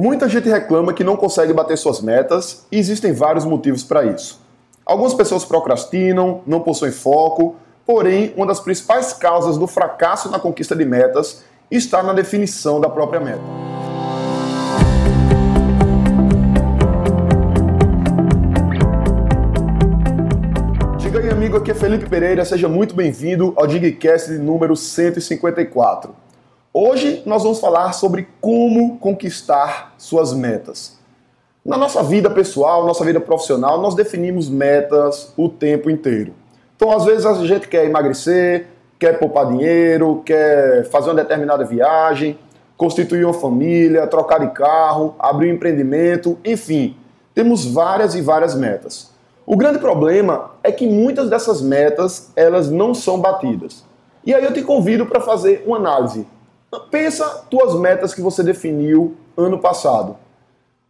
Muita gente reclama que não consegue bater suas metas e existem vários motivos para isso. Algumas pessoas procrastinam, não possuem foco, porém, uma das principais causas do fracasso na conquista de metas está na definição da própria meta. Diga aí, amigo, aqui é Felipe Pereira, seja muito bem-vindo ao Digcast número 154. Hoje nós vamos falar sobre como conquistar suas metas. Na nossa vida pessoal, nossa vida profissional, nós definimos metas o tempo inteiro. Então, às vezes, a gente quer emagrecer, quer poupar dinheiro, quer fazer uma determinada viagem, constituir uma família, trocar de carro, abrir um empreendimento, enfim, temos várias e várias metas. O grande problema é que muitas dessas metas elas não são batidas. E aí eu te convido para fazer uma análise Pensa tuas metas que você definiu ano passado.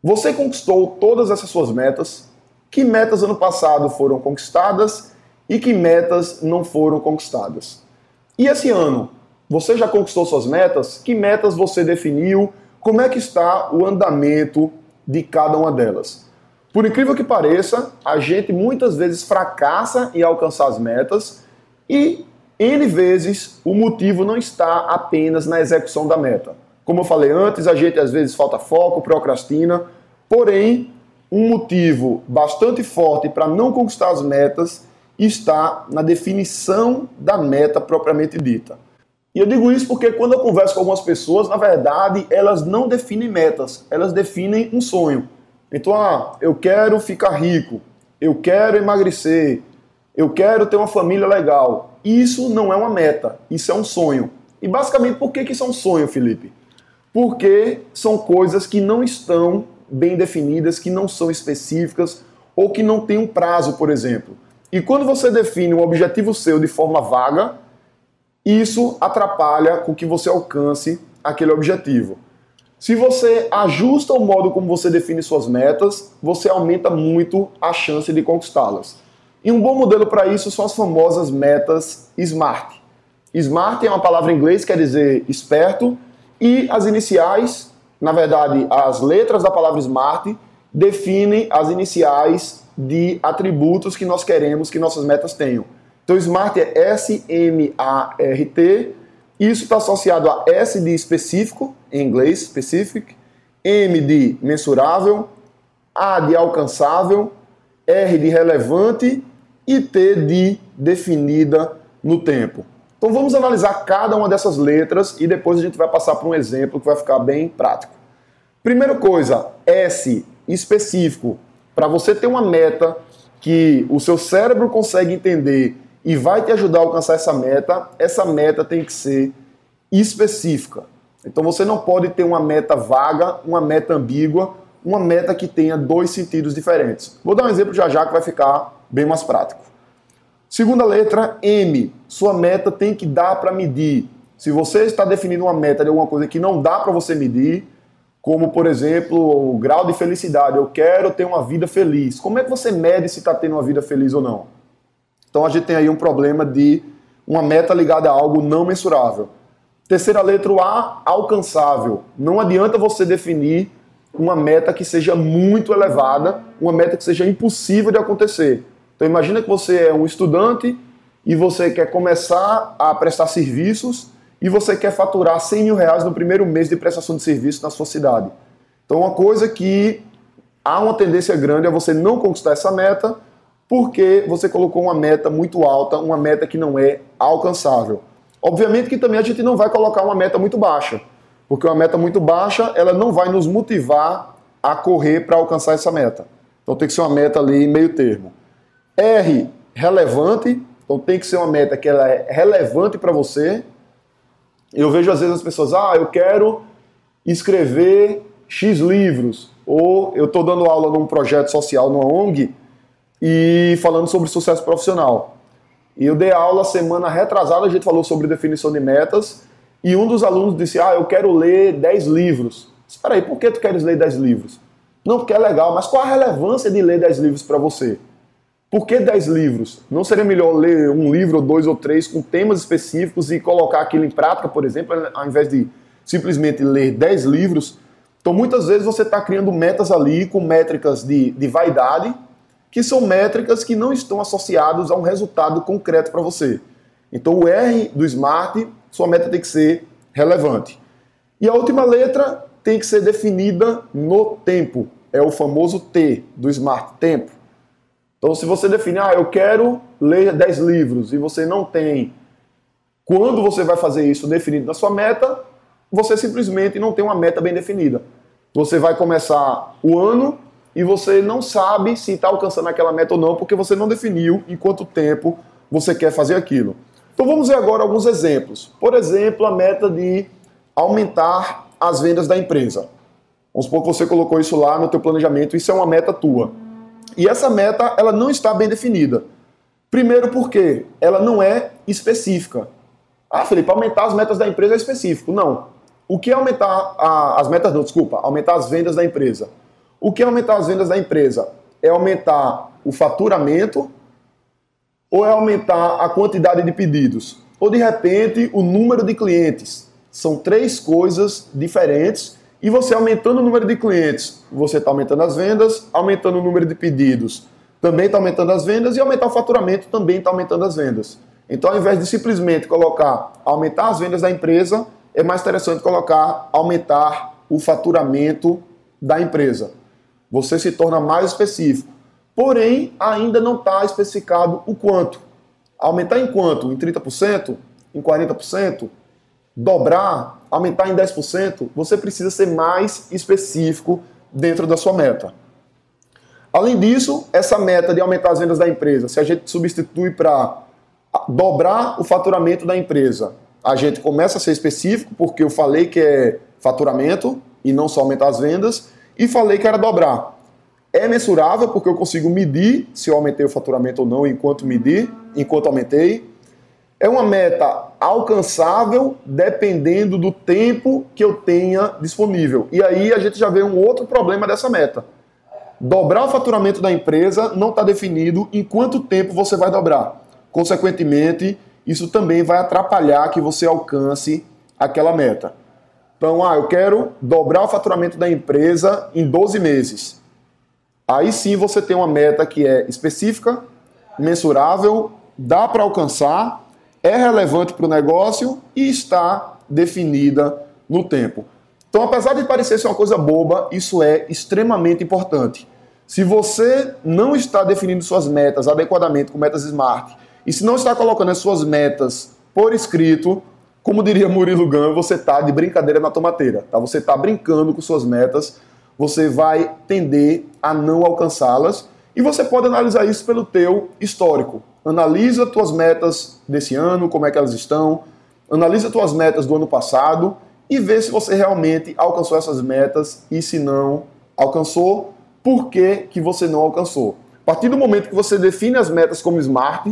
Você conquistou todas essas suas metas? Que metas ano passado foram conquistadas e que metas não foram conquistadas? E esse ano, você já conquistou suas metas? Que metas você definiu? Como é que está o andamento de cada uma delas? Por incrível que pareça, a gente muitas vezes fracassa em alcançar as metas e N vezes o motivo não está apenas na execução da meta. Como eu falei antes, a gente às vezes falta foco, procrastina, porém, um motivo bastante forte para não conquistar as metas está na definição da meta propriamente dita. E eu digo isso porque quando eu converso com algumas pessoas, na verdade, elas não definem metas, elas definem um sonho. Então, ah, eu quero ficar rico, eu quero emagrecer, eu quero ter uma família legal. Isso não é uma meta, isso é um sonho. E basicamente, por que, que isso é um sonho, Felipe? Porque são coisas que não estão bem definidas, que não são específicas ou que não têm um prazo, por exemplo. E quando você define um objetivo seu de forma vaga, isso atrapalha com que você alcance aquele objetivo. Se você ajusta o modo como você define suas metas, você aumenta muito a chance de conquistá-las. E um bom modelo para isso são as famosas metas SMART. SMART é uma palavra em inglês que quer dizer esperto e as iniciais, na verdade, as letras da palavra SMART definem as iniciais de atributos que nós queremos que nossas metas tenham. Então, SMART é S-M-A-R-T. Isso está associado a S de específico, em inglês, specific, M de mensurável, A de alcançável, R de relevante e T de definida no tempo. Então vamos analisar cada uma dessas letras e depois a gente vai passar para um exemplo que vai ficar bem prático. Primeira coisa, S específico. Para você ter uma meta que o seu cérebro consegue entender e vai te ajudar a alcançar essa meta, essa meta tem que ser específica. Então você não pode ter uma meta vaga, uma meta ambígua uma meta que tenha dois sentidos diferentes. Vou dar um exemplo já já que vai ficar bem mais prático. Segunda letra, M. Sua meta tem que dar para medir. Se você está definindo uma meta de alguma coisa que não dá para você medir, como por exemplo o grau de felicidade, eu quero ter uma vida feliz. Como é que você mede se está tendo uma vida feliz ou não? Então a gente tem aí um problema de uma meta ligada a algo não mensurável. Terceira letra, A, alcançável. Não adianta você definir uma meta que seja muito elevada, uma meta que seja impossível de acontecer. Então imagina que você é um estudante e você quer começar a prestar serviços e você quer faturar 100 mil reais no primeiro mês de prestação de serviço na sua cidade. Então uma coisa que há uma tendência grande é você não conquistar essa meta porque você colocou uma meta muito alta, uma meta que não é alcançável. Obviamente que também a gente não vai colocar uma meta muito baixa. Porque uma meta muito baixa, ela não vai nos motivar a correr para alcançar essa meta. Então tem que ser uma meta ali meio termo. R, relevante. Então tem que ser uma meta que ela é relevante para você. Eu vejo às vezes as pessoas, ah, eu quero escrever X livros. Ou eu estou dando aula num projeto social, numa ONG, e falando sobre sucesso profissional. E eu dei aula semana retrasada, a gente falou sobre definição de metas, e um dos alunos disse: Ah, eu quero ler 10 livros. Espera aí, por que tu queres ler 10 livros? Não, porque é legal, mas qual a relevância de ler 10 livros para você? Por que 10 livros? Não seria melhor ler um livro, ou dois ou três, com temas específicos e colocar aquilo em prática, por exemplo, ao invés de simplesmente ler 10 livros? Então, muitas vezes você está criando metas ali com métricas de, de vaidade, que são métricas que não estão associadas a um resultado concreto para você. Então, o R do SMART, sua meta tem que ser relevante. E a última letra tem que ser definida no tempo. É o famoso T do SMART, tempo. Então, se você definir, ah, eu quero ler 10 livros, e você não tem quando você vai fazer isso definido na sua meta, você simplesmente não tem uma meta bem definida. Você vai começar o ano e você não sabe se está alcançando aquela meta ou não, porque você não definiu em quanto tempo você quer fazer aquilo. Então vamos ver agora alguns exemplos. Por exemplo, a meta de aumentar as vendas da empresa. Vamos supor que você colocou isso lá no teu planejamento, isso é uma meta tua. E essa meta, ela não está bem definida. Primeiro porque ela não é específica. Ah, Felipe, aumentar as metas da empresa é específico. Não. O que é aumentar a, as metas? Não, desculpa, aumentar as vendas da empresa. O que é aumentar as vendas da empresa? É aumentar o faturamento ou é aumentar a quantidade de pedidos? Ou de repente o número de clientes? São três coisas diferentes e você aumentando o número de clientes, você está aumentando as vendas, aumentando o número de pedidos, também está aumentando as vendas e aumentar o faturamento também está aumentando as vendas. Então, ao invés de simplesmente colocar aumentar as vendas da empresa, é mais interessante colocar aumentar o faturamento da empresa. Você se torna mais específico. Porém, ainda não está especificado o quanto. Aumentar em quanto? Em 30%? Em 40%? Dobrar? Aumentar em 10%? Você precisa ser mais específico dentro da sua meta. Além disso, essa meta de aumentar as vendas da empresa, se a gente substitui para dobrar o faturamento da empresa. A gente começa a ser específico, porque eu falei que é faturamento e não só aumentar as vendas, e falei que era dobrar. É mensurável, porque eu consigo medir se eu aumentei o faturamento ou não enquanto medir, enquanto aumentei. É uma meta alcançável dependendo do tempo que eu tenha disponível. E aí a gente já vê um outro problema dessa meta. Dobrar o faturamento da empresa não está definido em quanto tempo você vai dobrar. Consequentemente, isso também vai atrapalhar que você alcance aquela meta. Então, ah, eu quero dobrar o faturamento da empresa em 12 meses. Aí sim você tem uma meta que é específica, mensurável, dá para alcançar, é relevante para o negócio e está definida no tempo. Então, apesar de parecer ser uma coisa boba, isso é extremamente importante. Se você não está definindo suas metas adequadamente com metas SMART e se não está colocando as suas metas por escrito, como diria Murilo Gun, você está de brincadeira na tomateira. Tá? Você está brincando com suas metas, você vai tender a não alcançá-las e você pode analisar isso pelo teu histórico. Analisa tuas metas desse ano, como é que elas estão, analisa tuas metas do ano passado e vê se você realmente alcançou essas metas e se não alcançou, por que, que você não alcançou. A partir do momento que você define as metas como SMART,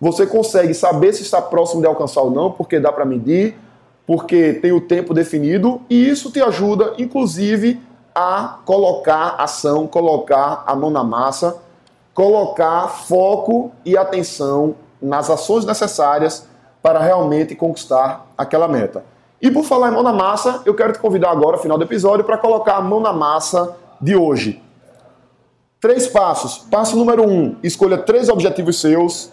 você consegue saber se está próximo de alcançar ou não, porque dá para medir, porque tem o tempo definido, e isso te ajuda, inclusive, a colocar ação, colocar a mão na massa, colocar foco e atenção nas ações necessárias para realmente conquistar aquela meta. E por falar em mão na massa, eu quero te convidar agora, final do episódio, para colocar a mão na massa de hoje. Três passos. Passo número um: escolha três objetivos seus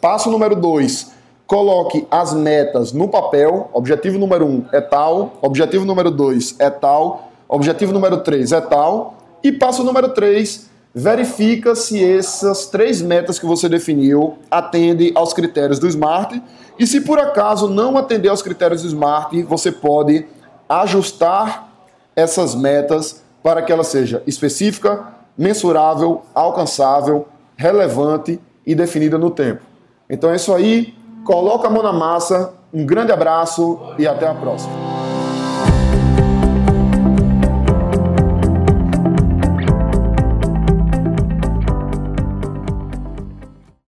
Passo número 2, coloque as metas no papel. Objetivo número 1 um é tal, objetivo número 2 é tal, objetivo número 3 é tal. E passo número 3, verifica se essas três metas que você definiu atendem aos critérios do SMART. E se por acaso não atender aos critérios do SMART, você pode ajustar essas metas para que ela seja específica, mensurável, alcançável, relevante e definida no tempo. Então é isso aí. Coloca a mão na massa. Um grande abraço e até a próxima.